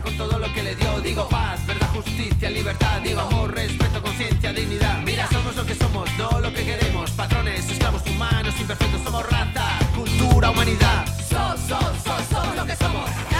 Con todo lo que le dio. Digo paz, verdad, justicia, libertad. Digo amor, respeto, conciencia, dignidad. Mira, somos lo que somos, no lo que queremos. Patrones, esclavos humanos, imperfectos, somos raza, cultura, humanidad. So, so, so, somos lo que somos. Somos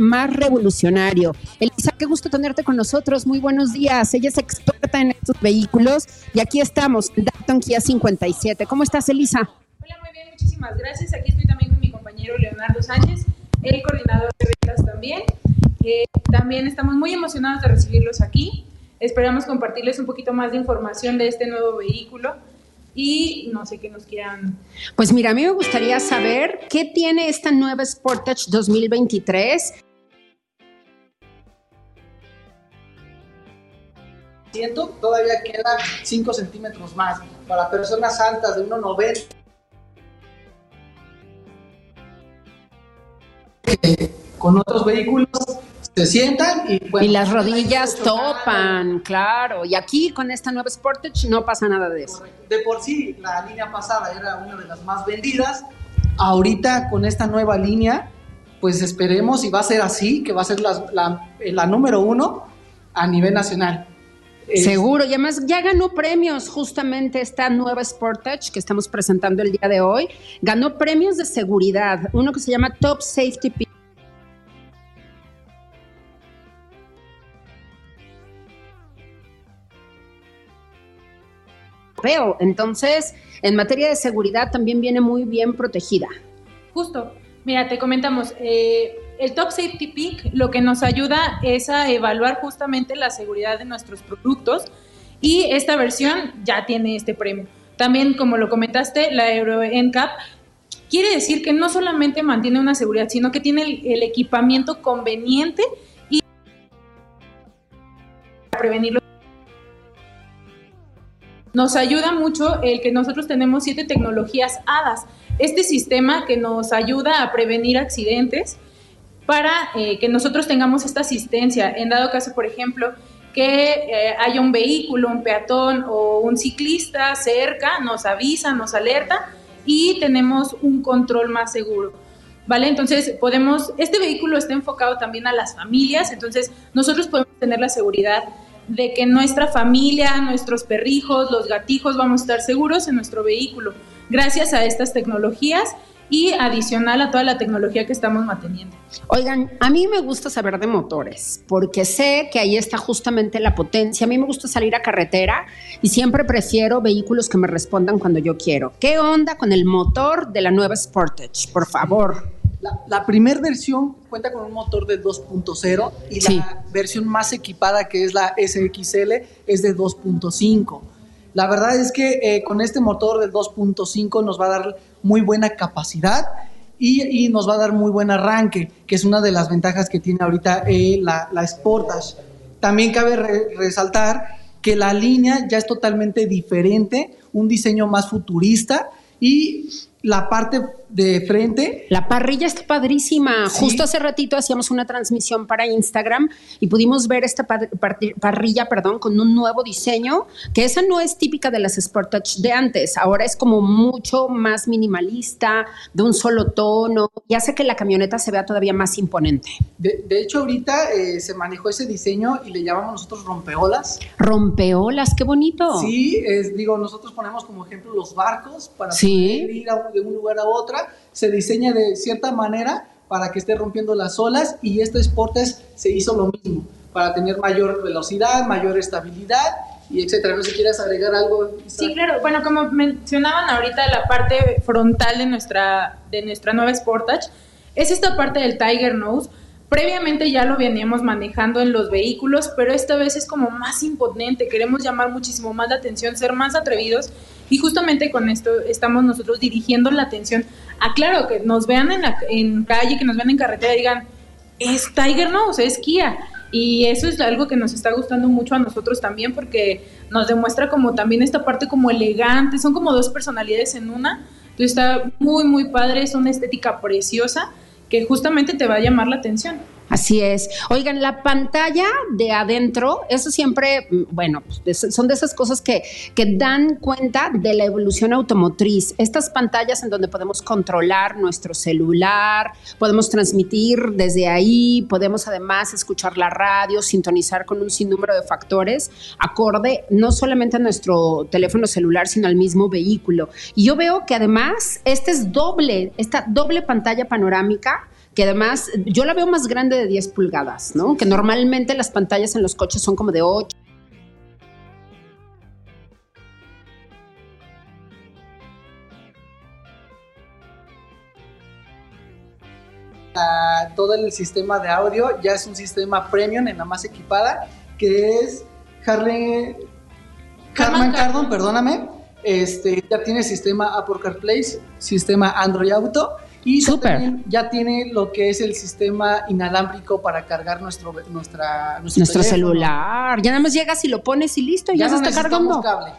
más revolucionario. Elisa, qué gusto tenerte con nosotros. Muy buenos días. Ella es experta en estos vehículos y aquí estamos, Dalton Kia 57. ¿Cómo estás, Elisa? Hola, muy bien, muchísimas gracias. Aquí estoy también con mi compañero Leonardo Sánchez, el coordinador de ventas también. Eh, también estamos muy emocionados de recibirlos aquí. Esperamos compartirles un poquito más de información de este nuevo vehículo y no sé qué nos quieran. Pues mira, a mí me gustaría saber qué tiene esta nueva Sportage 2023. Siento, todavía queda 5 centímetros más. Para personas altas de 1,90. que Con otros vehículos se sientan y pues, Y las rodillas topan, claro. Y aquí con esta nueva Sportage no pasa nada de eso. De por sí, la línea pasada era una de las más vendidas. Ahorita con esta nueva línea, pues esperemos y va a ser así, que va a ser la, la- la número uno a nivel nacional. Seguro, y además ya ganó premios justamente esta nueva Sportage que estamos presentando el día de hoy. Ganó premios de seguridad, uno que se llama Top Safety Pick. Europeo. Entonces, en materia de seguridad también viene muy bien protegida. Justo, mira, te comentamos, eh, el Top Safety Peak lo que nos ayuda es a evaluar justamente la seguridad de nuestros productos y esta versión ya tiene este premio. También, como lo comentaste, la Euro NCAP quiere decir que no solamente mantiene una seguridad, sino que tiene el, el equipamiento conveniente y para prevenirlo. Nos ayuda mucho el que nosotros tenemos siete tecnologías HADAS. Este sistema que nos ayuda a prevenir accidentes para eh, que nosotros tengamos esta asistencia. En dado caso, por ejemplo, que eh, haya un vehículo, un peatón o un ciclista cerca, nos avisa, nos alerta y tenemos un control más seguro. ¿vale? Entonces podemos, este vehículo está enfocado también a las familias, entonces nosotros podemos tener la seguridad de que nuestra familia, nuestros perrijos, los gatijos vamos a estar seguros en nuestro vehículo, gracias a estas tecnologías y adicional a toda la tecnología que estamos manteniendo. Oigan, a mí me gusta saber de motores, porque sé que ahí está justamente la potencia. A mí me gusta salir a carretera y siempre prefiero vehículos que me respondan cuando yo quiero. ¿Qué onda con el motor de la nueva Sportage? Por favor. La, la primera versión cuenta con un motor de 2.0 y Sí. la versión más equipada, que es la SXL, es de 2.5. La verdad es que eh, con este motor del 2.5 nos va a dar muy buena capacidad y, nos va a dar muy buen arranque, que es una de las ventajas que tiene ahorita eh, la, la Sportage. También cabe re- resaltar que la línea ya es totalmente diferente, un diseño más futurista y la parte de frente La parrilla está padrísima. Sí. Justo hace ratito hacíamos una transmisión para Instagram y pudimos ver esta pa- par- parrilla, perdón, con un nuevo diseño, que esa no es típica de las Sportage de antes. Ahora es como mucho más minimalista, de un solo tono y hace que la camioneta se vea todavía más imponente. De, de hecho, ahorita eh, se manejó ese diseño y le llamamos nosotros rompeolas. Rompeolas, qué bonito. Sí, es, digo, nosotros ponemos como ejemplo los barcos para Sí. poder ir a- de un lugar a Se diseña de cierta manera para que esté rompiendo las olas y este Sportes se hizo lo mismo para tener mayor velocidad, mayor estabilidad y etcétera. No sé si quieres agregar algo. Isa? Sí, claro. Bueno, como mencionaban ahorita, la parte frontal de nuestra, de nuestra nueva Sportage es esta parte del Tiger Nose. Previamente ya lo veníamos manejando en los vehículos, pero esta vez es como más imponente. Queremos llamar muchísimo más la atención, ser más atrevidos y justamente con esto estamos nosotros dirigiendo la atención a, claro, que nos vean en, en calle, que nos vean en carretera y digan, es Tiger Nose, es Kia. Y eso es algo que nos está gustando mucho a nosotros también porque nos demuestra como también esta parte como elegante, son como dos personalidades en una. Entonces está muy, muy padre, es una estética preciosa que justamente te va a llamar la atención. Así es. Oigan, la pantalla de adentro, eso siempre, mm, bueno, pues, son de esas cosas que, que dan cuenta de la evolución automotriz. Estas pantallas en donde podemos controlar nuestro celular, podemos transmitir desde ahí, podemos además escuchar la radio, sintonizar con un sinnúmero de factores acorde no solamente a nuestro teléfono celular, sino al mismo vehículo. Y yo veo que además este es doble, esta doble pantalla panorámica que además yo la veo más grande de 10 pulgadas, ¿no? Que normalmente las pantallas en los coches son como de 8. Ah, todo el sistema de audio ya es un sistema premium en la más equipada que es Harley Kardon, Kardon. perdóname. Este ya tiene sistema Apple CarPlay, sistema Android Auto y también ya tiene lo que es el sistema inalámbrico para cargar nuestro nuestra nuestro, celular. Ya nada más llegas y lo pones y listo, ya, Ya se no está cargando. cable.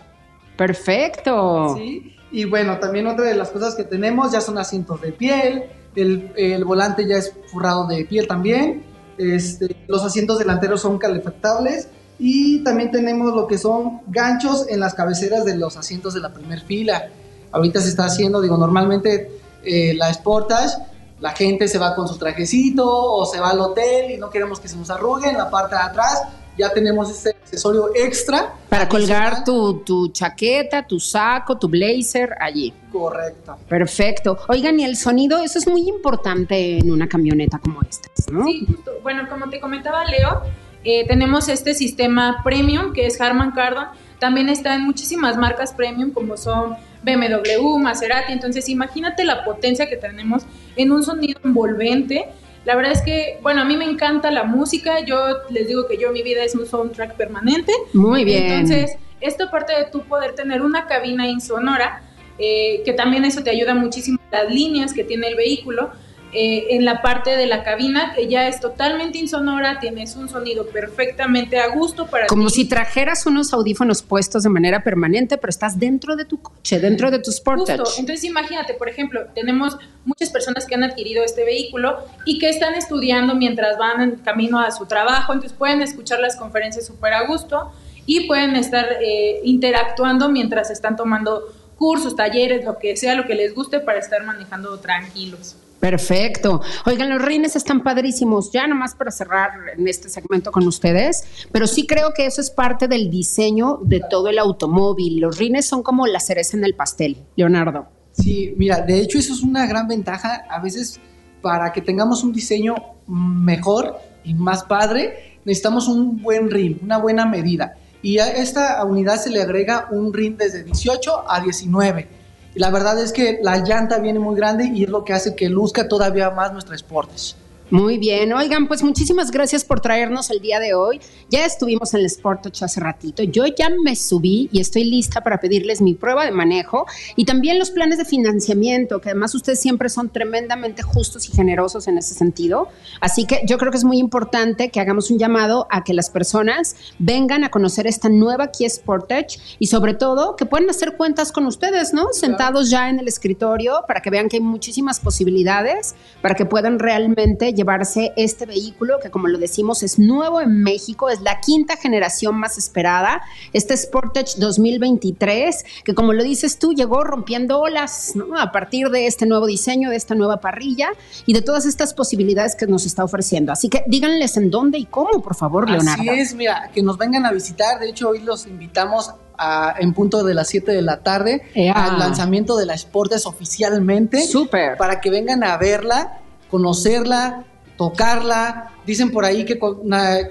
Perfecto. ¿sí? Y bueno, también otra de las cosas que tenemos ya son asientos de piel, el, el volante ya es forrado de piel también, este, los asientos delanteros son calefactables y también tenemos lo que son ganchos en las cabeceras de los asientos de la primera fila. Ahorita se está haciendo, digo, normalmente eh, la Sportage, la gente se va con su trajecito o se va al hotel y no queremos que se nos arrugue en la parte de atrás. Ya tenemos este accesorio extra. Para colgar tu, tu chaqueta, tu saco, tu blazer allí. Correcto. Perfecto. Oigan, y el sonido, eso es muy importante en una camioneta como esta, ¿no? Sí, justo. Bueno, como te comentaba Leo, eh, tenemos este sistema premium que es Harman Kardon. También está en muchísimas marcas premium como son BMW, Maserati. Entonces, imagínate la potencia que tenemos en un sonido envolvente. La verdad es que, bueno, a mí me encanta la música. Yo les digo que yo mi vida es un soundtrack permanente. Muy bien. Entonces, esto aparte de tú poder tener una cabina insonora, eh, que también eso te ayuda muchísimo, las líneas que tiene el vehículo, eh, en la parte de la cabina, que ya es totalmente insonora, tienes un sonido perfectamente a gusto para Como ti. si trajeras unos audífonos puestos de manera permanente, pero estás dentro de tu coche, dentro de tu Sportage. Justo. Entonces imagínate, por ejemplo, tenemos muchas personas que han adquirido este vehículo y que están estudiando mientras van en camino a su trabajo, entonces pueden escuchar las conferencias súper a gusto y pueden estar eh, interactuando mientras están tomando cursos, talleres, lo que sea, lo que les guste para estar manejando tranquilos. Perfecto. Oigan, los rines están padrísimos. Ya nomás para cerrar en este segmento con ustedes, pero sí creo que eso es parte del diseño de todo el automóvil. Los rines son como la cereza en el pastel, Leonardo. Sí, mira, de hecho eso es una gran ventaja. A veces para que tengamos un diseño mejor y más padre, necesitamos un buen rin, una buena medida. Y a esta unidad se le agrega un rin desde 18 a 19. La verdad es que la llanta viene muy grande y es lo que hace que luzca todavía más nuestra Sportage. Muy bien, oigan, pues muchísimas gracias por traernos el día de hoy. Ya estuvimos en el Sportage hace ratito, yo ya me subí y estoy lista para pedirles mi prueba de manejo y también los planes de financiamiento, que además ustedes siempre son tremendamente justos y generosos en ese sentido. Así que yo creo que es muy importante que hagamos un llamado a que las personas vengan a conocer esta nueva Kia Sportage y sobre todo que puedan hacer cuentas con ustedes, ¿no? Sentados ya en el escritorio para que vean que hay muchísimas posibilidades, para que puedan realmente llevarse este vehículo que como lo decimos es nuevo en México, es la quinta generación más esperada, este Sportage 2023, que como lo dices tú, llegó rompiendo olas ¿no? a partir de este nuevo diseño, de esta nueva parrilla y de todas estas posibilidades que nos está ofreciendo. Así que díganles en dónde y cómo, por favor, Leonardo. Así es, mira, que nos vengan a visitar. De hecho, hoy los invitamos a- en punto de las 7 de la tarde Ea. al lanzamiento de la Sportage oficialmente. Súper. Para que vengan a verla, conocerla, tocarla. Dicen por ahí que,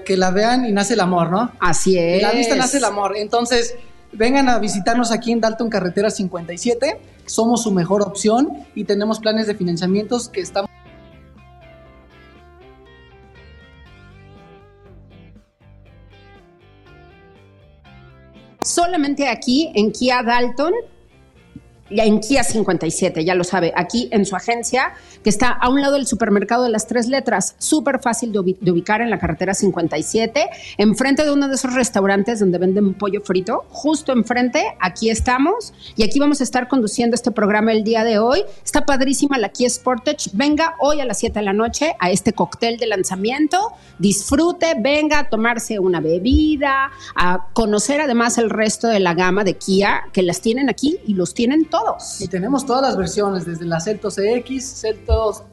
que la vean y nace el amor, ¿no? Así es. En la vista nace el amor. Entonces, vengan a visitarnos aquí en Dalton Carretera 57. Somos su mejor opción y tenemos planes de financiamientos que estamos. solamente aquí en Kia Dalton, ya en Kia 57, ya lo sabe, aquí en su agencia, que está a un lado del supermercado de las tres letras, súper fácil de, ubi- de ubicar en la carretera 57, enfrente de uno de esos restaurantes donde venden pollo frito, justo enfrente, aquí estamos, y aquí vamos a estar conduciendo este programa el día de hoy. Está padrísima la Kia Sportage, venga hoy a las 7 de la noche a este cóctel de lanzamiento, disfrute, venga a tomarse una bebida, a conocer además el resto de la gama de Kia, que las tienen aquí y los tienen todos. Y tenemos todas las versiones, desde la Celtos EX, Celtos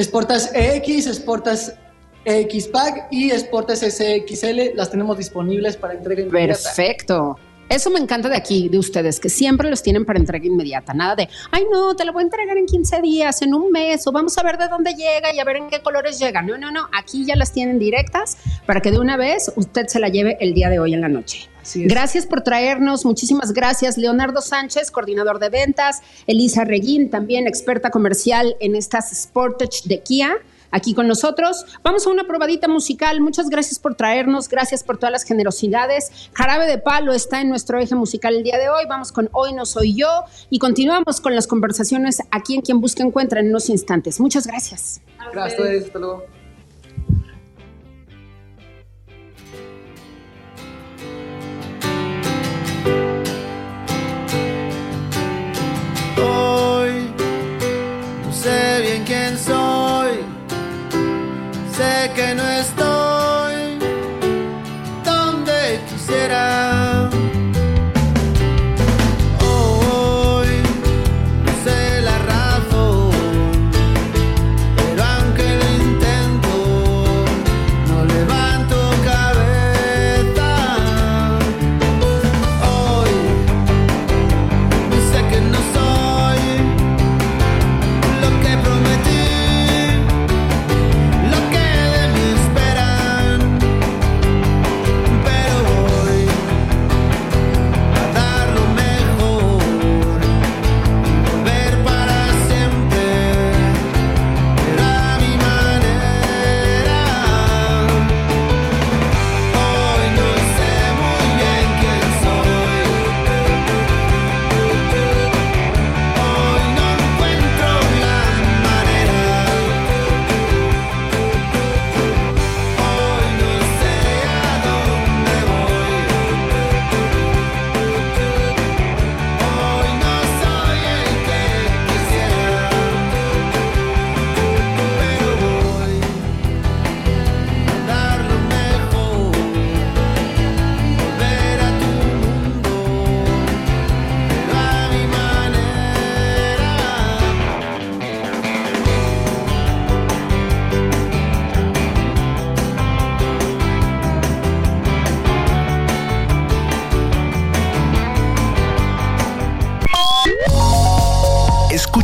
Sportas EX, Sportas EX Pack y Sportas SXL. Las tenemos disponibles para entrega inmediata. Perfecto. Eso me encanta de aquí, de ustedes, que siempre los tienen para entrega inmediata. Nada de, ay, no, te lo voy a entregar en 15 días, en un mes, o vamos a ver de dónde llega y a ver en qué colores llega. No, no, no. Aquí ya las tienen directas para que de una vez usted se la lleve el día de hoy en la noche. Gracias por traernos, muchísimas gracias. Leonardo Sánchez, coordinador de ventas. Elisa Reguín, también experta comercial en estas Sportage de Kia. Aquí con nosotros. Vamos a una probadita musical. Muchas gracias por traernos. Gracias por todas las generosidades. Jarabe de Palo está en nuestro eje musical el día de hoy. Vamos con Hoy no soy yo. Y continuamos con las conversaciones aquí en Quien Busca Encuentra en unos instantes. Muchas gracias. Gracias hasta luego. Hoy no sé bien quién soy, sé que no estoy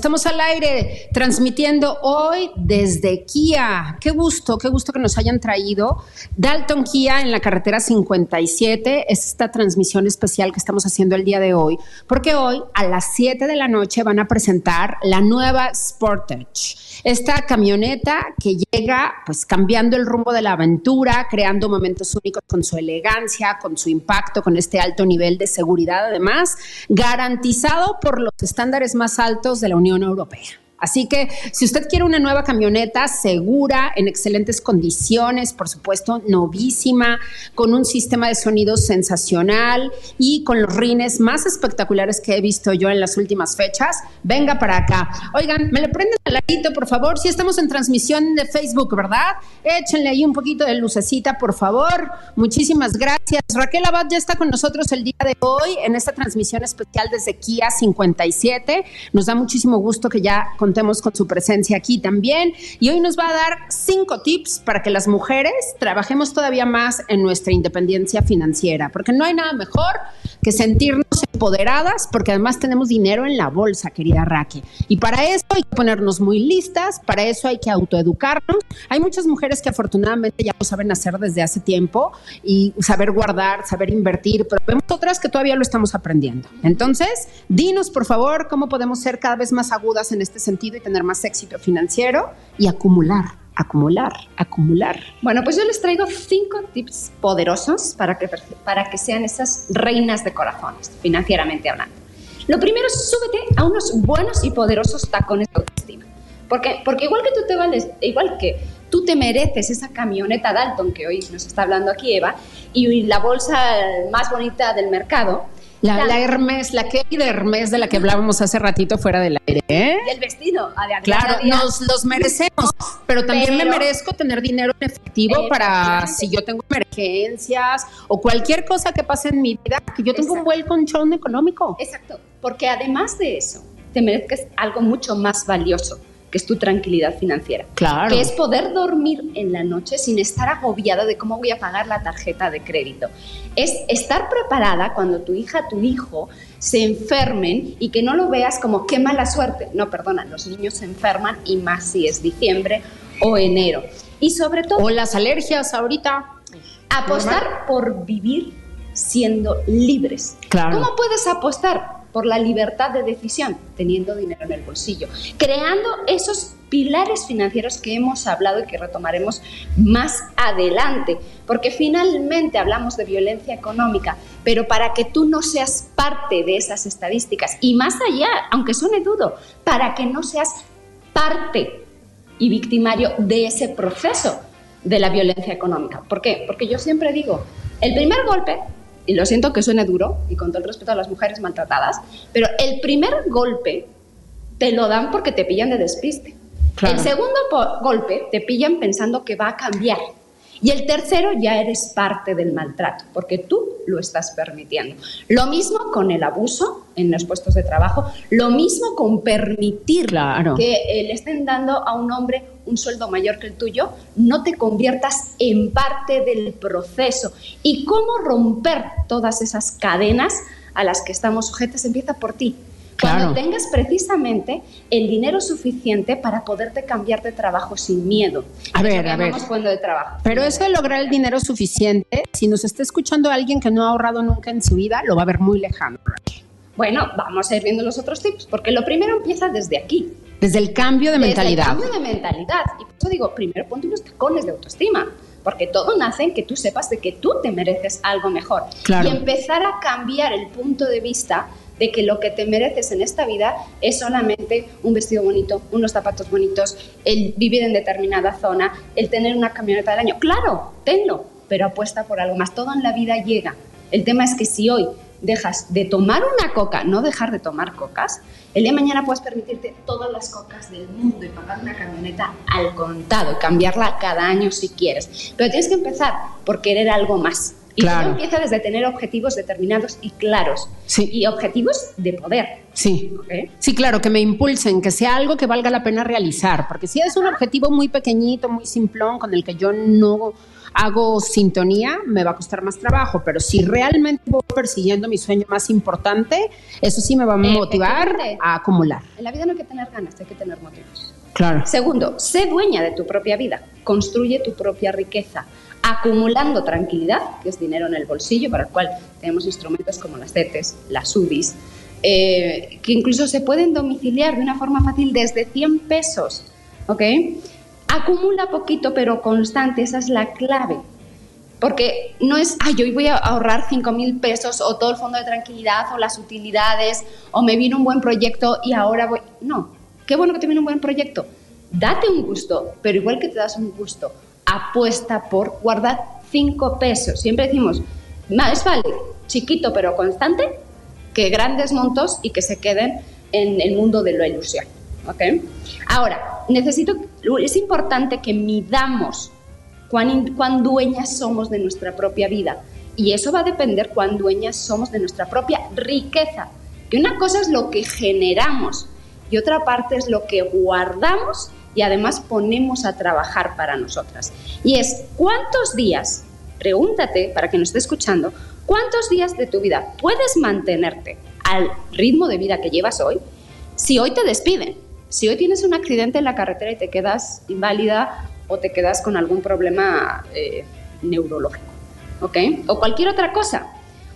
Estamos al aire transmitiendo hoy desde Kia. Qué gusto, qué gusto que nos hayan traído. Dalton Kia en la carretera 57 es esta transmisión especial que estamos haciendo el día de hoy, porque hoy a las 7 de la noche van a presentar la nueva Sportage. Esta camioneta que llega pues cambiando el rumbo de la aventura, creando momentos únicos con su elegancia, con su impacto, con este alto nivel de seguridad además, garantizado por los estándares más altos de la Unión Europea. Así que si usted quiere una nueva camioneta segura, en excelentes condiciones, por supuesto, novísima, con un sistema de sonido sensacional y con los rines más espectaculares que he visto yo en las últimas fechas, venga para acá. Oigan, me le prenden al ladito, por favor. Si estamos en transmisión de Facebook, ¿verdad? Échenle ahí un poquito de lucecita, por favor. Muchísimas gracias. Raquel Abad ya está con nosotros el día de hoy en esta transmisión especial desde Kia 57. Nos da muchísimo gusto que ya contemos con su presencia aquí también. Y hoy nos va a dar cinco tips para que las mujeres trabajemos todavía más en nuestra independencia financiera, porque no hay nada mejor que sentirnos empoderadas, porque además tenemos dinero en la bolsa, querida Raquel. Y para eso hay que ponernos muy listas, para eso hay que autoeducarnos. Hay muchas mujeres que afortunadamente ya lo saben hacer desde hace tiempo y saber guardar, saber invertir, pero vemos otras que todavía lo estamos aprendiendo. Entonces, dinos por favor cómo podemos ser cada vez más agudas en este sentido y tener más éxito financiero y acumular, acumular, acumular. Bueno, pues yo les traigo cinco tips poderosos para que, para que sean esas reinas de corazones, financieramente hablando. Lo primero es súbete a unos buenos y poderosos tacones de autoestima. Porque, porque igual que tú te vales, igual que tú te mereces esa camioneta Dalton que hoy nos está hablando aquí Eva, y la bolsa más bonita del mercado, La, la Hermes, la Kelly de Hermes de la que hablábamos hace ratito fuera del aire. ¿eh? y el vestido, a de- Claro, día- nos los merecemos, pero también me Pero- merezco tener dinero en efectivo para si yo tengo emergencias o cualquier cosa que pase en mi vida, que yo tengo un buen colchón económico. Exacto, porque además de eso, te mereces algo mucho más valioso, que es tu tranquilidad financiera. Claro. Que es poder dormir en la noche sin estar agobiada de cómo voy a pagar la tarjeta de crédito. Es estar preparada cuando tu hija, tu hijo se enfermen y que no lo veas como qué mala suerte. No, perdona, los niños se enferman y más si es diciembre o enero. Y sobre todo, O las alergias ahorita. apostar por vivir siendo libres. Claro. ¿Cómo puedes apostar? Por la libertad de decisión, teniendo dinero en el bolsillo, creando esos pilares financieros que hemos hablado y que retomaremos más adelante, porque finalmente hablamos de violencia económica, pero para que tú no seas parte de esas estadísticas y más allá, aunque suene duro, para que no seas parte y victimario de ese proceso de la violencia económica. ¿Por qué? Porque yo siempre digo, el primer golpe, y lo siento que suene duro, y con todo el respeto a las mujeres maltratadas, pero el primer golpe te lo dan porque te pillan de despiste. Claro. El segundo golpe te pillan pensando que va a cambiar. Y el tercero ya eres parte del maltrato, porque tú lo estás permitiendo. Lo mismo con el abuso en los puestos de trabajo, lo mismo con permitir Claro. que eh, le estén dando a un hombre un sueldo mayor que el tuyo, no te conviertas en parte del proceso. ¿Y cómo romper todas esas cadenas a las que estamos sujetas? Empieza por ti. Claro. Cuando tengas precisamente el dinero suficiente para poderte cambiar de trabajo sin miedo. A ver, a ver. de trabajo. Pero eso de lograr el dinero suficiente, si nos está escuchando alguien que no ha ahorrado nunca en su vida, lo va a ver muy lejano. Bueno, vamos a ir viendo los otros tips, porque lo primero empieza desde aquí. Desde el cambio de Desde mentalidad. El cambio de mentalidad. Y por eso digo, primero ponte unos tacones de autoestima. Porque todo nace en que tú sepas de que tú te mereces algo mejor. Claro. Y empezar a cambiar el punto de vista de que lo que te mereces en esta vida es solamente un vestido bonito, unos zapatos bonitos, el vivir en determinada zona, el tener una camioneta del año. Claro, tenlo, pero apuesta por algo más. Todo en la vida llega. El tema es que si hoy dejas de tomar una coca, no dejar de tomar cocas, el día de mañana puedes permitirte todas las cocas del mundo y pagar una camioneta al contado y cambiarla cada año si quieres. Pero tienes que empezar por querer algo más. Y Claro. todo empieza desde tener objetivos determinados y claros. Sí. Y objetivos de poder. Sí. ¿ok? Sí, claro, que me impulsen, que sea algo que valga la pena realizar, porque si es un objetivo muy pequeñito, muy simplón, con el que yo no hago sintonía, me va a costar más trabajo, pero si realmente voy persiguiendo mi sueño más importante, eso sí me va a motivar a acumular. En la vida no hay que tener ganas, hay que tener motivos. Claro. Segundo, sé dueña de tu propia vida, construye tu propia riqueza, acumulando tranquilidad, que es dinero en el bolsillo, para el cual tenemos instrumentos como las CETES, las UDIs, eh, que incluso se pueden domiciliar de una forma fácil desde 100 pesos, ¿ok? Acumula poquito pero constante, esa es la clave. Porque no es, ay, hoy voy a ahorrar 5 mil pesos o todo el fondo de tranquilidad o las utilidades o me viene un buen proyecto y ahora voy. No, qué bueno que te viene un buen proyecto. Date un gusto, pero igual que te das un gusto, apuesta por guardar 5 pesos. Siempre decimos, más vale chiquito pero constante que grandes montos y que se queden en el mundo de la ilusión. ¿ok? Ahora, necesito, es importante que midamos cuán, cuán dueñas somos de nuestra propia vida. Y eso va a depender cuán dueñas somos de nuestra propia riqueza. Que una cosa es lo que generamos y otra parte es lo que guardamos y además ponemos a trabajar para nosotras. Y es, ¿cuántos días, pregúntate para que nos esté escuchando, cuántos días de tu vida puedes mantenerte al ritmo de vida que llevas hoy si hoy te despiden? Si hoy tienes un accidente en la carretera y te quedas inválida o te quedas con algún problema eh, neurológico, ¿ok? O cualquier otra cosa.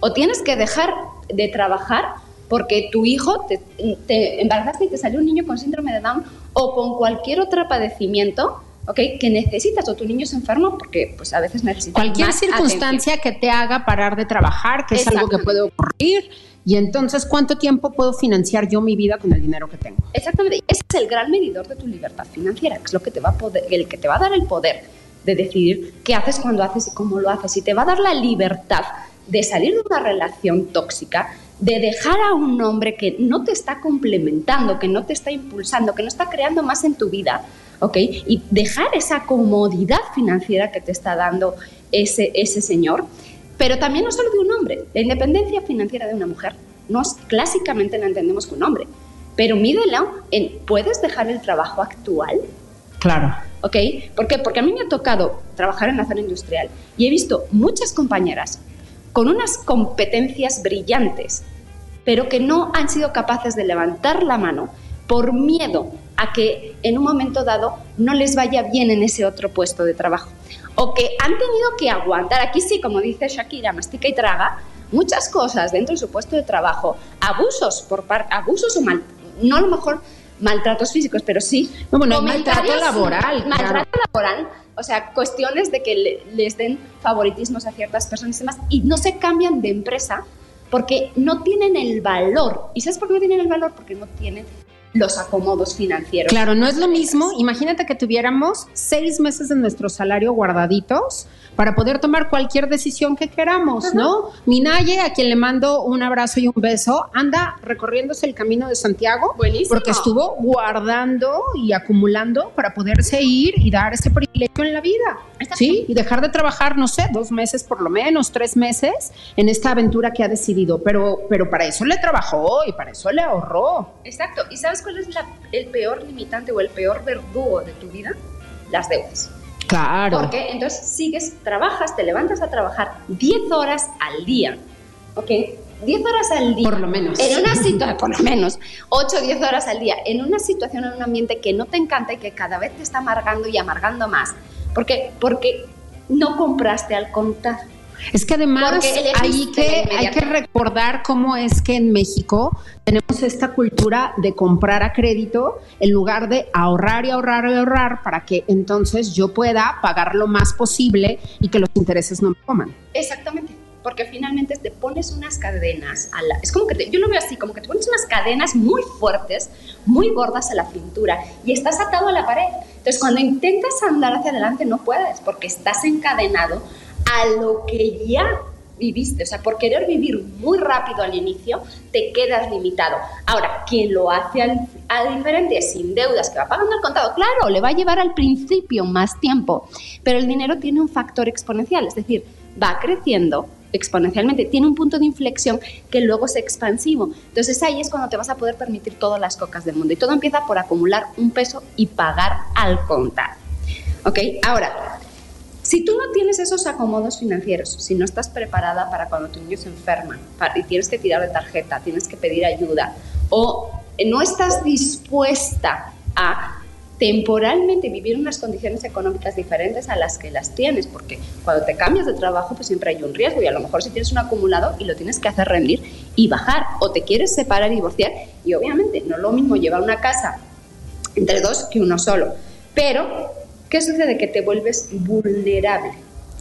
O tienes que dejar de trabajar porque tu hijo te, te embarazaste y te salió un niño con síndrome de Down o con cualquier otro padecimiento, ¿ok? Que necesitas o tu niño es enfermo porque pues a veces necesitas Cualquier más circunstancia que te haga parar de trabajar, que es algo que puede ocurrir, y entonces, ¿cuánto tiempo puedo financiar yo mi vida con el dinero que tengo? Exactamente. Ese es el gran medidor de tu libertad financiera, que es lo que te va a poder, el que te va a dar el poder de decidir qué haces, cuándo haces y cómo lo haces. Y te va a dar la libertad de salir de una relación tóxica, de dejar a un hombre que no te está complementando, que no te está impulsando, que no está creando más en tu vida, ¿ok? Y dejar esa comodidad financiera que te está dando ese, ese señor. Pero también no solo de un hombre. La independencia financiera de una mujer, no es- clásicamente la entendemos con un hombre. Pero mídela en, ¿puedes dejar el trabajo actual? Claro. ¿Ok? ¿Por qué? Porque a mí me ha tocado trabajar en la zona industrial y he visto muchas compañeras con unas competencias brillantes, pero que no han sido capaces de levantar la mano por miedo a que en un momento dado no les vaya bien en ese otro puesto de trabajo. O que han tenido que aguantar, aquí sí, como dice Shakira, mastica y traga, muchas cosas dentro de su puesto de trabajo, abusos por par- abusos o mal, no a lo mejor maltratos físicos, pero sí No, bueno, hay maltrato comentarios- laboral, maltrato laboral, o sea, cuestiones de que le- les den favoritismos a ciertas personas y demás, y no se cambian de empresa porque no tienen el valor. ¿Y sabes por qué no tienen el valor? Porque no tienen los acomodos financieros. Claro, no es lo mismo. Imagínate que tuviéramos seis meses de nuestro salario guardaditos para poder tomar cualquier decisión que queramos, ¿no? Minaye, a quien le mando un abrazo y un beso, anda recorriéndose el camino de Santiago Buenísimo. porque estuvo guardando y acumulando para poderse ir y dar ese privilegio en la vida. ¿Sí? Y dejar de trabajar, no sé, dos meses por lo menos, tres meses en esta aventura que ha decidido, pero, pero para eso le trabajó y para eso le ahorró. Exacto. ¿Y sabes cuál es la- el peor limitante o el peor verdugo de tu vida? Las deudas. Claro. Porque entonces sigues, trabajas, te levantas a trabajar 10 horas al día, ¿ok? 10 horas al día. Por lo menos. En una situación, por lo menos, 8 o 10 horas al día, en una situación, en un ambiente que no te encanta y que cada vez te está amargando y amargando más. Porque, porque no compraste al contar. Es que además hay que, hay que recordar cómo es que en México tenemos esta cultura de comprar a crédito en lugar de ahorrar y ahorrar y ahorrar para que entonces yo pueda pagar lo más posible y que los intereses no me coman. Exactamente. Porque finalmente te pones unas cadenas, a la- es como que te- yo lo veo así, como que te pones unas cadenas muy fuertes, muy gordas a la cintura y estás atado a la pared. Entonces cuando intentas andar hacia adelante no puedes porque estás encadenado a lo que ya viviste. O sea, por querer vivir muy rápido al inicio, te quedas limitado. Ahora, quien lo hace al, a diferente, sin deudas, que va pagando el contado, claro, le va a llevar al principio más tiempo, pero el dinero tiene un factor exponencial, es decir, va creciendo exponencialmente, tiene un punto de inflexión que luego es expansivo. Entonces ahí es cuando te vas a poder permitir todas las cocas del mundo y todo empieza por acumular un peso y pagar al contado. ¿Ok? Ahora, si tú no tienes esos acomodos financieros, si no estás preparada para cuando tu niño se enferma y tienes que tirar de tarjeta, tienes que pedir ayuda o no estás dispuesta a temporalmente vivir unas condiciones económicas diferentes a las que las tienes, porque cuando te cambias de trabajo pues siempre hay un riesgo y a lo mejor si tienes un acumulado y lo tienes que hacer rendir y bajar o te quieres separar y divorciar y obviamente no es lo mismo llevar una casa entre dos que uno solo. Pero, ¿qué sucede? Que te vuelves vulnerable.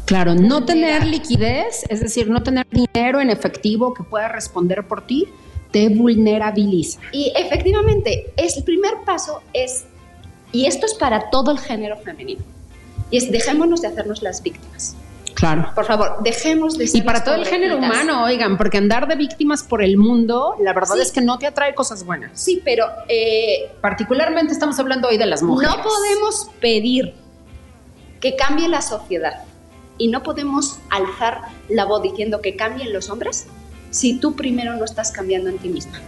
Claro, no tener liquidez, es decir, no tener dinero en efectivo que pueda responder por ti, te vulnerabiliza. Y efectivamente, es, el primer paso es, y esto es para todo el género femenino, y es dejémonos de hacernos las víctimas. Claro. Por favor, dejemos de ser Y para todo el género humano, oigan, porque andar de víctimas por el mundo, la verdad Sí. es que no te atrae cosas buenas. Sí, pero eh, Particularmente estamos hablando hoy de las mujeres. no podemos pedir que cambie la sociedad y no podemos alzar la voz diciendo que cambien los hombres si tú primero no estás cambiando en ti misma.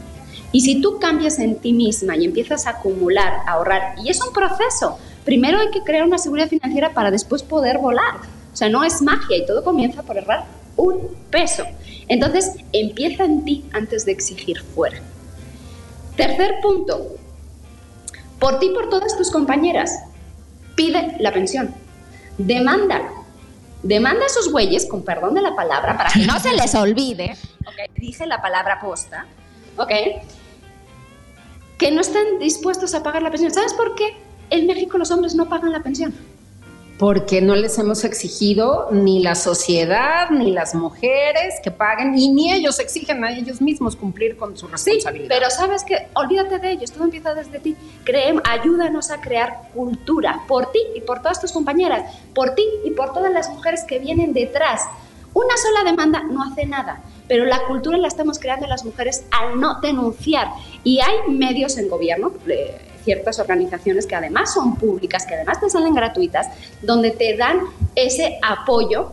Y si tú cambias en ti misma y empiezas a acumular, a ahorrar, y es un proceso, primero hay que crear una seguridad financiera para después poder volar. O sea, no es magia y todo comienza por ahorrar un peso. Entonces, empieza en ti antes de exigir fuera. Tercer punto, por ti y por todas tus compañeras, pide la pensión. Demanda. Demanda a esos güeyes, con perdón de la palabra, para que no se les olvide, dije la palabra posta, ok, que no están dispuestos a pagar la pensión. ¿Sabes por qué en México los hombres no pagan la pensión? Porque no les hemos exigido ni la sociedad ni las mujeres que paguen y ni ellos exigen a ellos mismos cumplir con su Sí, responsabilidad. pero sabes que olvídate de ellos, todo empieza desde ti. Creem, ayúdanos a crear cultura por ti y por todas tus compañeras, por ti y por todas las mujeres que vienen detrás. Una sola demanda no hace nada, pero la cultura la estamos creando las mujeres al no denunciar. Y hay medios en gobierno, eh, ciertas organizaciones que además son públicas, que además te salen gratuitas, donde te dan ese apoyo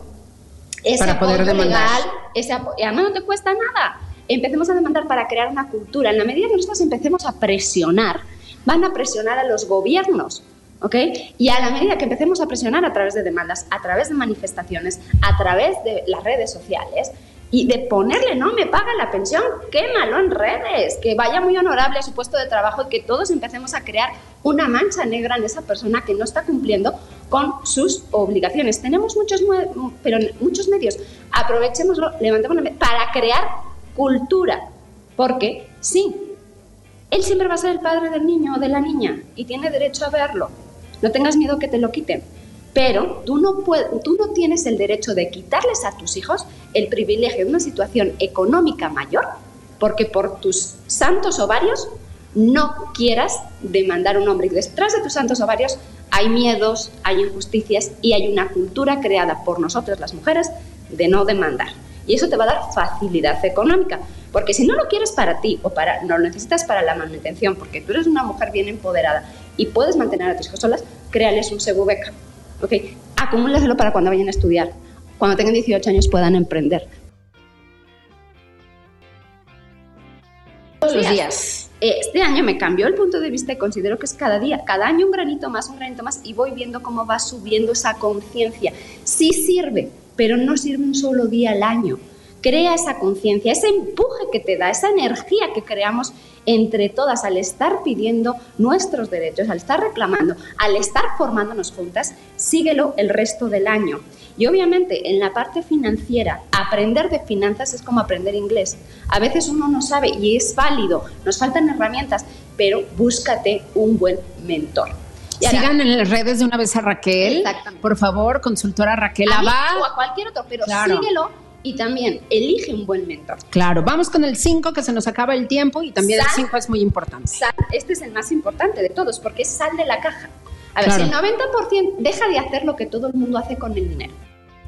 ese Para poder apoyo demandar. legal, ese apo- y además no te cuesta nada. Empecemos a demandar para crear una cultura. En la medida que nosotros empecemos a presionar, van a presionar a los gobiernos. ¿ok? Y a la medida que empecemos a presionar a través de demandas, a través de manifestaciones, a través de las redes sociales y de ponerle, no me paga la pensión, quémalo en redes, que vaya muy honorable a su puesto de trabajo y que todos empecemos a crear una mancha negra en esa persona que no está cumpliendo con sus obligaciones. Tenemos muchos, pero muchos medios, aprovechémoslo, levantemos la para crear cultura, porque sí, él siempre va a ser el padre del niño o de la niña y tiene derecho a verlo. No tengas miedo que te lo quiten. Pero tú no, tienes el derecho de quitarles a tus hijos el privilegio de una situación económica mayor porque por tus santos ovarios no quieras demandar un hombre. Y detrás de tus santos ovarios hay miedos, hay injusticias y hay una cultura creada por nosotras las mujeres de no demandar. Y eso te va a dar facilidad económica. Porque si no lo quieres para ti o para, no lo necesitas para la manutención, porque tú eres una mujer bien empoderada y puedes mantener a tus hijos solas, créales un segubeca. ¿Ok? Acumúlaselo para cuando vayan a estudiar. Cuando tengan 18 años puedan emprender. Todos los días. Este año me cambió el punto de vista y considero que es cada día, cada año un granito más, un granito más y voy viendo cómo va subiendo esa conciencia. Sí sirve, pero no sirve un solo día al año. Crea esa conciencia, ese empuje que te da, esa energía que creamos entre todas al estar pidiendo nuestros derechos, al estar reclamando, al estar formándonos juntas, síguelo el resto del año. Y obviamente en la parte financiera, aprender de finanzas es como aprender inglés. A veces uno no sabe y es válido, nos faltan herramientas, pero búscate un buen mentor. Sigan en las redes de una vez a Raquel. Por favor, consultora Raquel a mí Abad. o a cualquier otro, pero Claro. síguelo y también elige un buen mentor. Claro, vamos con el 5 que se nos acaba el tiempo y también el Sal- 5 es muy importante. Sal- este es el más importante de todos porque es sal de la caja. A ver, Claro. si el 90% deja de hacer lo que todo el mundo hace con el dinero.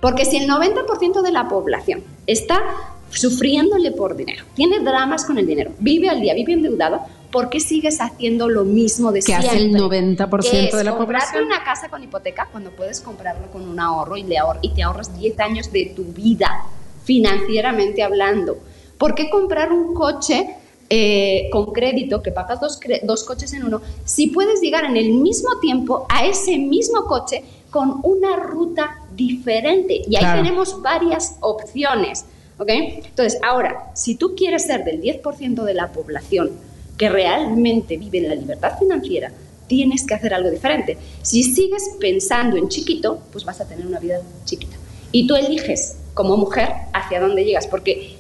Porque si el 90% de la población está sufriéndole por dinero, tiene dramas con el dinero, vive al día, vive endeudado, ¿por qué sigues haciendo lo mismo de Que siempre? hace el 90% Que es de la población. una casa con hipoteca cuando puedes comprarlo con un ahorro y, le ahor- y te ahorras 10 años de tu vida, financieramente hablando. ¿Por qué comprar un coche eh, con crédito, que pagas dos, coches en uno, si puedes llegar en el mismo tiempo a ese mismo coche con una ruta diferente? Y ahí Claro. tenemos varias opciones. ¿ok? Entonces, ahora, si tú quieres ser del 10% de la población que realmente vive en la libertad financiera, tienes que hacer algo diferente. Si sigues pensando en chiquito, pues vas a tener una vida chiquita. Y tú eliges como mujer hacia dónde llegas, porque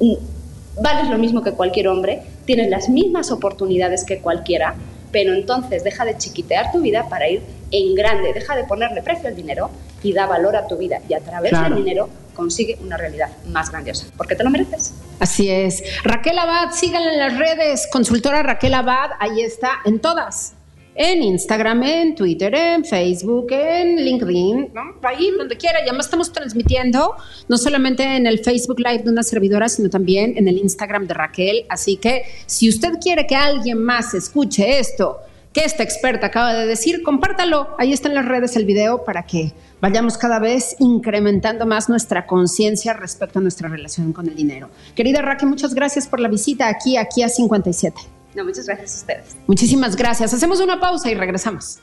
mm, vales lo mismo que cualquier hombre, tienes las mismas oportunidades que cualquiera, pero entonces deja de chiquitear tu vida para ir en grande, deja de ponerle precio al dinero y da valor a tu vida y a través Claro. del dinero consigue una realidad más grandiosa, porque te lo mereces. Así es. Raquel Abad, síganla en las redes. Consultora Raquel Abad, ahí está, en todas. En Instagram, en Twitter, en Facebook, en LinkedIn, ¿no? ahí donde quiera. Y además estamos transmitiendo no solamente en el Facebook Live de una servidora, sino también en el Instagram de Raquel. Así que si usted quiere que alguien más escuche esto que esta experta acaba de decir, compártalo. Ahí está en las redes el video para que vayamos cada vez incrementando más nuestra conciencia respecto a nuestra relación con el dinero. Querida Raquel, muchas gracias por la visita aquí, aquí a 57. No, muchas gracias a ustedes. Muchísimas gracias. Hacemos una pausa y regresamos.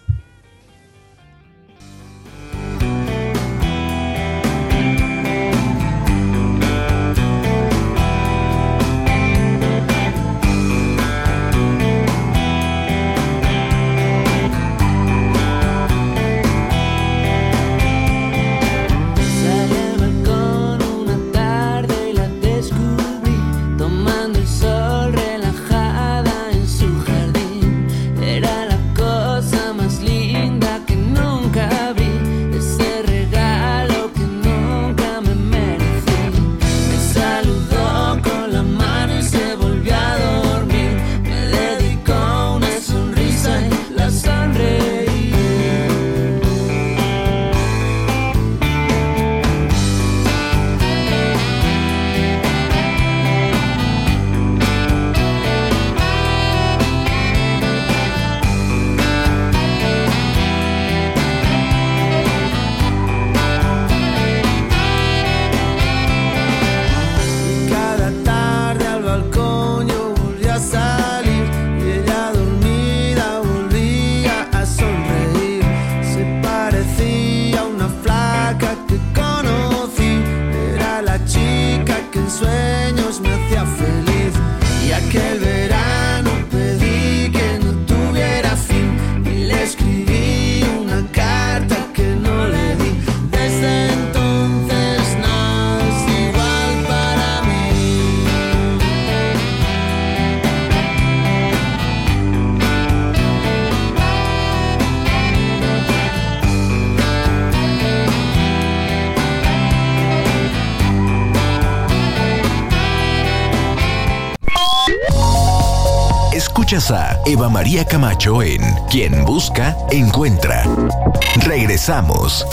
María Camacho en Quien Busca, Encuentra. Regresamos.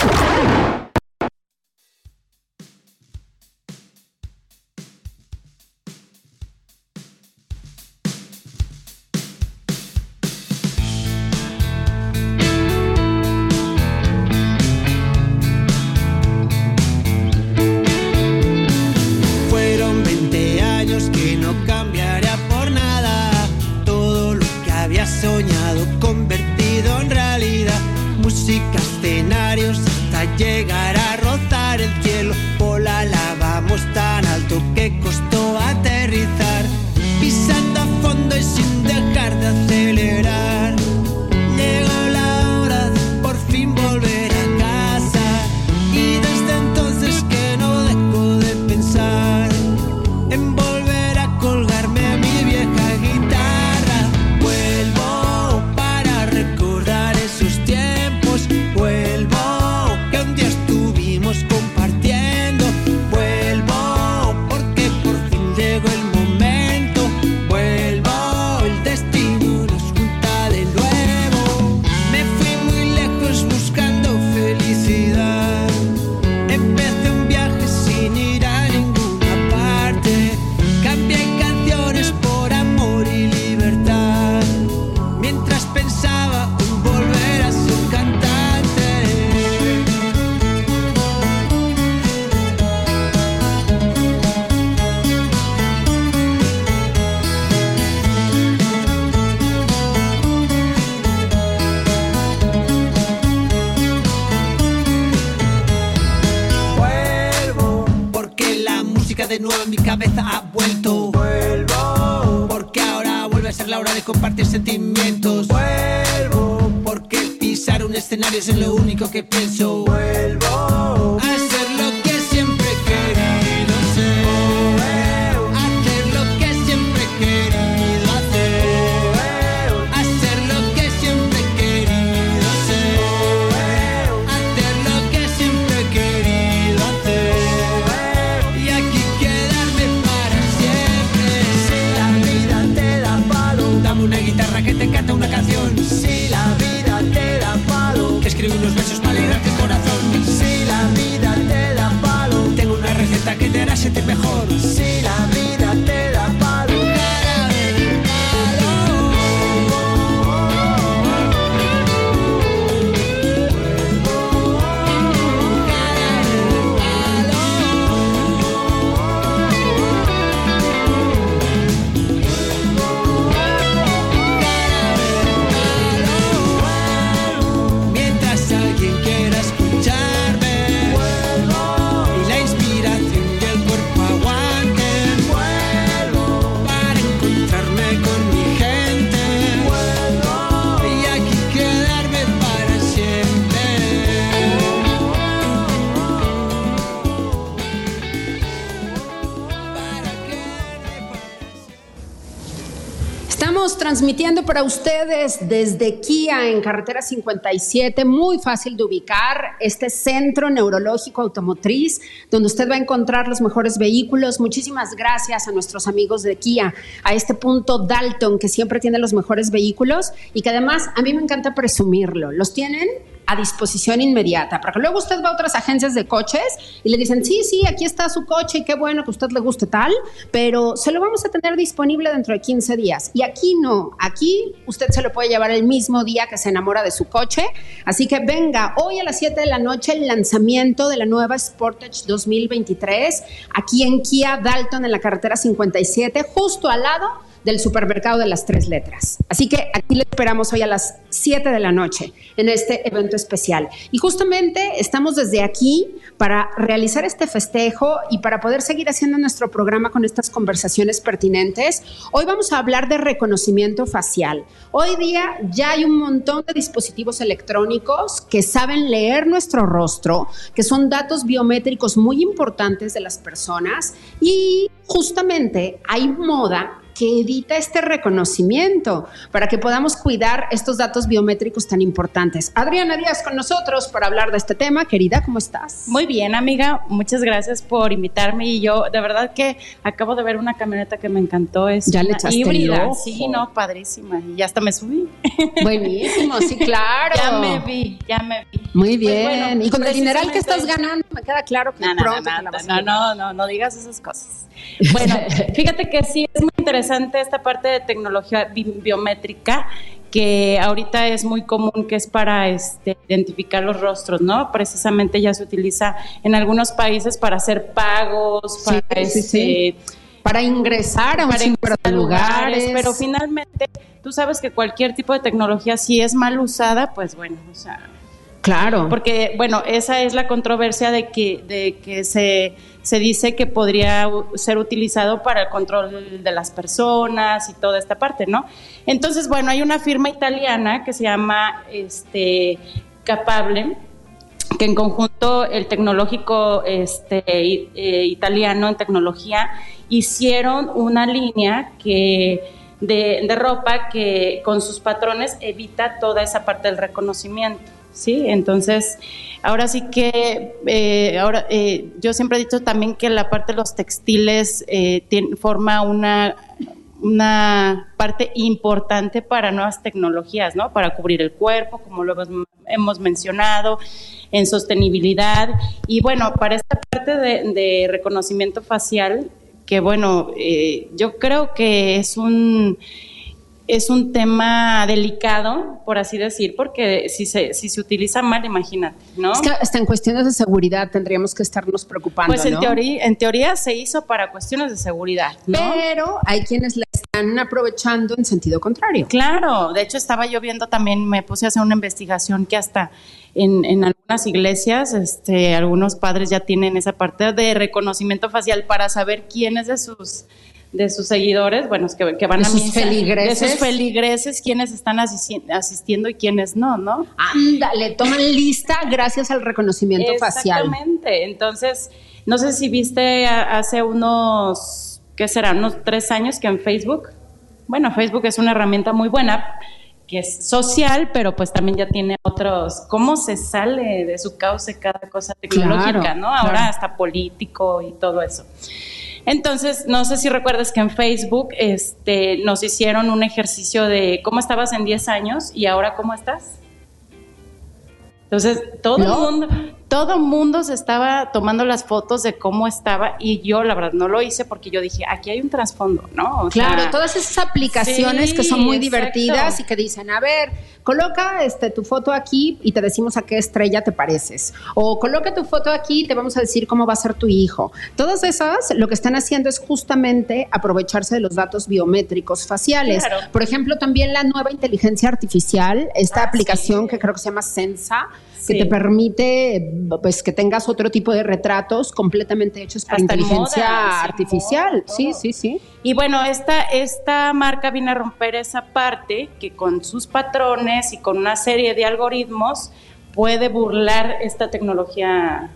A ser la hora de compartir sentimientos. Vuelvo, porque pisar un escenario es lo único que pienso. Vuelvo, sentir mejor. Si transmitiendo para ustedes desde Kia en carretera 57, muy fácil de ubicar, este centro neurológico automotriz donde usted va a encontrar los mejores vehículos. Muchísimas gracias a nuestros amigos de Kia, a este punto Dalton que siempre tiene los mejores vehículos y que además a mí me encanta presumirlo. Los tienen a disposición inmediata, porque luego usted va a otras agencias de coches y le dicen, sí, sí, aquí está su coche y qué bueno que a usted le guste tal, pero se lo vamos a tener disponible dentro de 15 días. Y aquí no, aquí usted se lo puede llevar el mismo día que se enamora de su coche. Así que venga, hoy a las 7 de la noche el lanzamiento de la nueva Sportage 2023, aquí en Kia Dalton, en la carretera 57, justo al lado del supermercado de las tres letras. Así que aquí le esperamos hoy a las 7 de la noche en este evento especial. Y justamente estamos desde aquí para realizar este festejo y para poder seguir haciendo nuestro programa con estas conversaciones pertinentes. Hoy vamos a hablar de reconocimiento facial. Hoy día ya hay un montón de dispositivos electrónicos que saben leer nuestro rostro, que son datos biométricos muy importantes de las personas y justamente hay moda que edita este reconocimiento para que podamos cuidar estos datos biométricos tan importantes. Adriana Díaz con nosotros para hablar de este tema. Querida, ¿cómo estás? Muy bien, amiga. Muchas gracias por invitarme. Y yo, de verdad que acabo de ver una camioneta que me encantó. Es Ya le echaste el híbrida. ojo. Sí, no, padrísima. Y hasta me subí. Buenísimo, sí, claro. ya me vi, ya me vi. Muy Pues bien. bueno, y con el dineral que estás ganando, me queda claro que No, no, pronto no, no, no, no, no digas esas cosas. Bueno, fíjate que sí es muy interesante esta parte de tecnología bi- biométrica que ahorita es muy común que es para este, identificar los rostros, ¿no? Precisamente ya se utiliza en algunos países para hacer pagos, para Sí, sí, sí. este, Para ingresar a para ingresar a lugares. pero finalmente tú sabes que cualquier tipo de tecnología si es mal usada, pues bueno, o sea, Claro. porque, bueno, esa es la controversia de que, de que se, se dice que podría ser utilizado para el control de las personas y toda esta parte, ¿no? Entonces, bueno, hay una firma italiana que se llama este, Capable, que en conjunto el tecnológico este, eh, italiano en tecnología hicieron una línea que de, de ropa que con sus patrones evita toda esa parte del reconocimiento. Sí, entonces ahora sí que eh, ahora eh, yo siempre he dicho también que la parte de los textiles eh, tien- forma una una parte importante para nuevas tecnologías, ¿no? Para cubrir el cuerpo, como luego hemos- hemos mencionado, en sostenibilidad. Y bueno, para esta parte de, de reconocimiento facial, que bueno, eh, yo creo que es un es un tema delicado, por así decir, porque si se, si se utiliza mal, imagínate, ¿no? Es que hasta en cuestiones de seguridad tendríamos que estarnos preocupando. Pues en ¿no? teoría, en teoría se hizo para cuestiones de seguridad, ¿no? Pero hay quienes la están aprovechando en sentido contrario. Claro, de hecho estaba yo viendo también, me puse a hacer una investigación que hasta en, en algunas iglesias, este, algunos padres ya tienen esa parte de reconocimiento facial para saber quiénes de sus de sus seguidores, bueno, es que, que van De a sus misa, feligreses. de sus feligreses, quiénes están asisti- asistiendo y quiénes no, ¿no? Ándale, toman lista gracias al reconocimiento facial. Exactamente. Entonces, no sé si viste hace unos, ¿qué será? Unos tres años que en Facebook, bueno, Facebook es una herramienta muy buena que es social, pero pues también ya tiene otros, cómo se sale de su cauce cada cosa tecnológica, Claro, ¿no? Ahora claro. hasta político y todo eso. Entonces, no sé si recuerdas que en Facebook este, nos hicieron un ejercicio de cómo estabas en 10 años y ahora cómo estás. Entonces, todo el mundo, todo mundo se estaba tomando las fotos de cómo estaba y yo, la verdad, no lo hice porque yo dije, aquí hay un trasfondo, ¿no? O Claro, sea, todas esas aplicaciones sí, que son muy exacto. divertidas y que dicen, a ver, coloca este, tu foto aquí y te decimos a qué estrella te pareces. O coloca tu foto aquí y te vamos a decir cómo va a ser tu hijo. Todas esas lo que están haciendo es justamente aprovecharse de los datos biométricos faciales. Claro. Por ejemplo, también la nueva inteligencia artificial, esta Ah, aplicación sí. que creo que se llama Sensa, Sí. que te permite pues que tengas otro tipo de retratos completamente hechos por inteligencia moda, artificial. moda, sí, sí, sí. Y bueno, esta, esta marca viene a romper esa parte que con sus patrones y con una serie de algoritmos puede burlar esta tecnología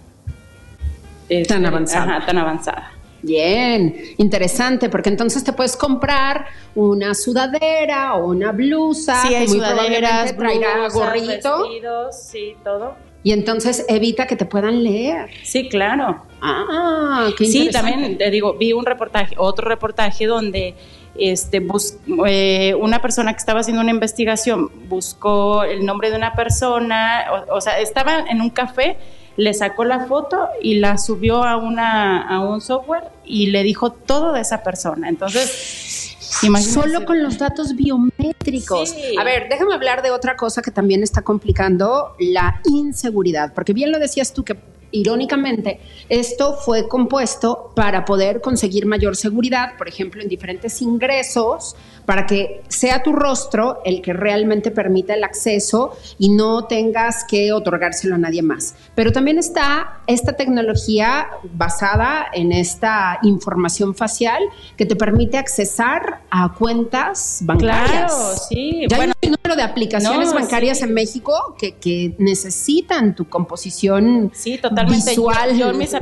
este, Tan avanzada. ajá, tan avanzada. Bien, interesante, porque entonces te puedes comprar una sudadera o una blusa, Sí, hay que muy sudaderas, probablemente traerá blusas, gorrito, vestidos, sí, todo. y entonces evita que te puedan leer. Sí, claro. Ah, qué Sí, interesante. también te digo, vi un reportaje, otro reportaje donde este bus- eh, una persona que estaba haciendo una investigación buscó el nombre de una persona, o, o sea, estaba en un café, le sacó la foto y la subió a una a un software y le dijo todo de esa persona. Entonces, imagínense. Solo con los datos biométricos. Sí. A ver, déjame hablar de otra cosa que también está complicando la inseguridad, porque bien lo decías tú que irónicamente esto fue compuesto para poder conseguir mayor seguridad, por ejemplo, en diferentes ingresos, para que sea tu rostro el que realmente permita el acceso y no tengas que otorgárselo a nadie más. Pero también está esta tecnología basada en esta información facial que te permite accesar a cuentas bancarias. Claro, sí. Ya Bueno, hay un número de aplicaciones no, bancarias sí. en México que, que necesitan tu composición Sí, totalmente. visual. Yo, yo mis facial.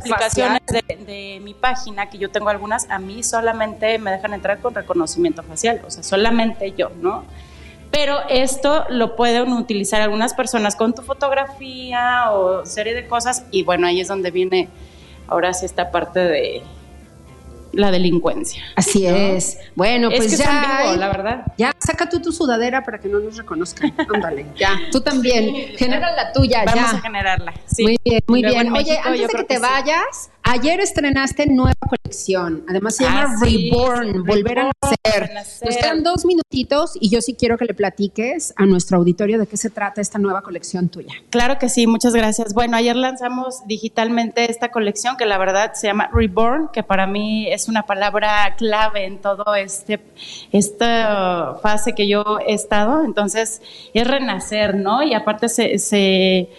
aplicaciones de, de mi página, que yo tengo algunas, a mí solamente me dejan entrar con reconocimiento facial, o sea, solamente yo, ¿no? Pero esto lo pueden utilizar algunas personas con tu fotografía o serie de cosas, y bueno, ahí es donde viene ahora sí esta parte de la delincuencia. Así ¿no? es. Bueno, Es pues que ya. vivo, la verdad. Ya, saca tú tu sudadera para que no nos reconozcan. Ándale, ya. Tú también. Genera la tuya, Vamos ya. a generarla. sí. Muy bien, muy Luego bien. en Oye, México, antes de que te sí. vayas, ayer estrenaste nueva Además se llama Ah, sí, Reborn, sí, volver a nacer. renacer. Nos quedan dos minutitos y yo sí quiero que le platiques a nuestro auditorio de qué se trata esta nueva colección tuya. Claro que sí, muchas gracias. Bueno, ayer lanzamos digitalmente esta colección que la verdad se llama Reborn, que para mí es una palabra clave en todo este esta fase que yo he estado. Entonces, es renacer, ¿no? Y aparte se, se,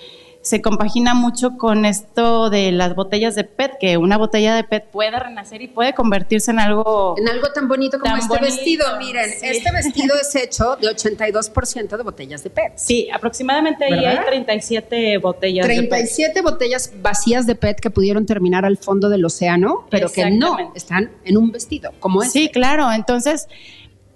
se compagina mucho con esto de las botellas de PET, que una botella de PET puede renacer y puede convertirse en algo En algo tan bonito como Tan este bonito, vestido. Miren, sí. este vestido es hecho de 82% de botellas de PET. Sí, aproximadamente ahí ¿Verdad? hay 37 botellas de PET. 37 botellas vacías de PET que pudieron terminar al fondo del océano, pero que no están en un vestido, como este. Sí, claro. Entonces,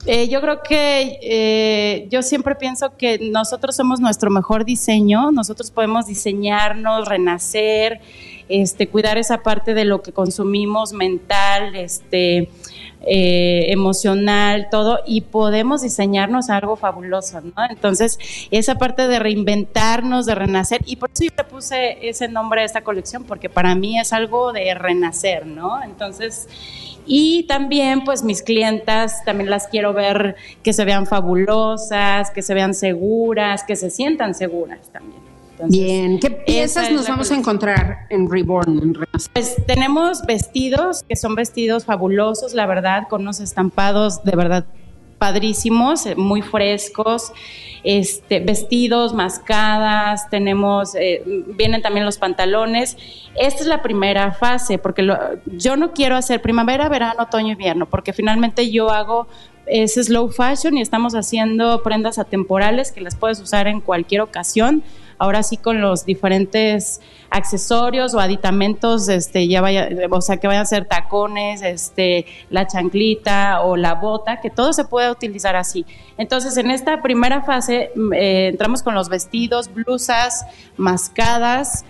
eh, yo creo que eh, yo siempre pienso que nosotros somos nuestro mejor diseño, nosotros podemos diseñarnos, renacer, este, cuidar esa parte de lo que consumimos mental, este, eh, emocional, todo, y podemos diseñarnos algo fabuloso, ¿no? Entonces, esa parte de reinventarnos, de renacer, y por eso yo le puse ese nombre a esta colección, porque para mí es algo de renacer, ¿no? Entonces, y también, pues mis clientas, también las quiero ver que se vean fabulosas, que se vean seguras, que se sientan seguras también. Entonces, Bien, ¿qué piezas nos vamos a encontrar en Reborn? en? Pues tenemos vestidos, que son vestidos fabulosos, la verdad, con unos estampados de verdad padrísimos, eh, muy frescos, este, vestidos, mascadas, tenemos, eh, vienen también los pantalones. Esta es la primera fase, porque lo- yo no quiero hacer primavera, verano, otoño, invierno, porque finalmente yo hago es slow fashion y estamos haciendo prendas atemporales que las puedes usar en cualquier ocasión. Ahora sí con los diferentes accesorios o aditamentos, este, ya vaya, o sea, que vayan a ser tacones, este, la chanclita o la bota, que todo se puede utilizar así. Entonces, en esta primera fase mm, eh, entramos con los vestidos, blusas, mascadas.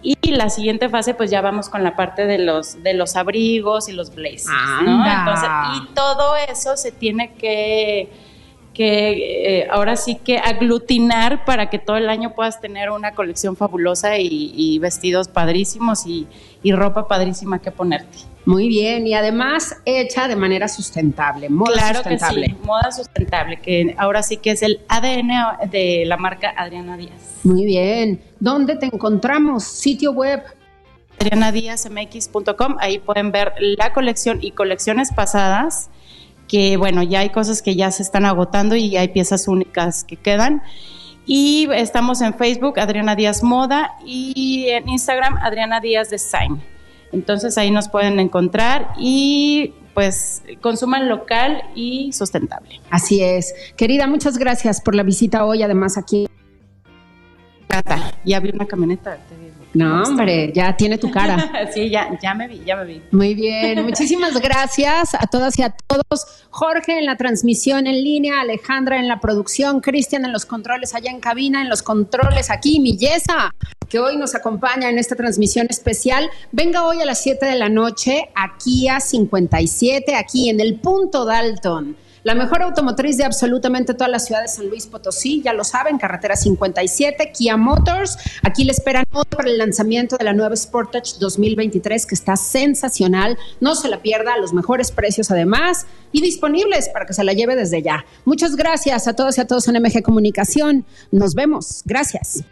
Y la siguiente fase, pues ya vamos con la parte de los, de los abrigos y los blazers, ¿no? Entonces, y todo eso se tiene que, que eh, ahora sí que aglutinar para que todo el año puedas tener una colección fabulosa y, y vestidos padrísimos y, y ropa padrísima que ponerte. Muy bien, y además hecha de manera sustentable, moda claro sustentable. que sí, moda sustentable, que ahora sí que es el ADN de la marca Adriana Díaz. Muy bien. ¿Dónde te encontramos? Sitio web. adrianadiazmx.com, ahí pueden ver la colección y colecciones pasadas, que bueno, ya hay cosas que ya se están agotando y hay piezas únicas que quedan. Y estamos en Facebook, Adriana Díaz Moda, y en Instagram, Adriana Díaz Design. Entonces ahí nos pueden encontrar y pues consuman local y sustentable. Así es. Querida, muchas gracias por la visita hoy, además aquí. Ya vi una camioneta. No, hombre, ya tiene tu cara. sí, ya, ya me vi, ya me vi. Muy bien, muchísimas gracias a todas y a todos. Jorge en la transmisión en línea, Alejandra en la producción, Cristian en los controles allá en cabina, en los controles aquí, Millesa, que hoy nos acompaña en esta transmisión especial. Venga hoy a las 7 de la noche, aquí a 57, aquí en el punto Dalton. La mejor automotriz de absolutamente toda la ciudad de San Luis Potosí, ya lo saben, carretera 57, Kia Motors. Aquí le esperan para el lanzamiento de la nueva Sportage 2023 que está sensacional. No se la pierda, a los mejores precios además y disponibles para que se la lleve desde ya. Muchas gracias a todos y a todos en MG Comunicación. Nos vemos. Gracias.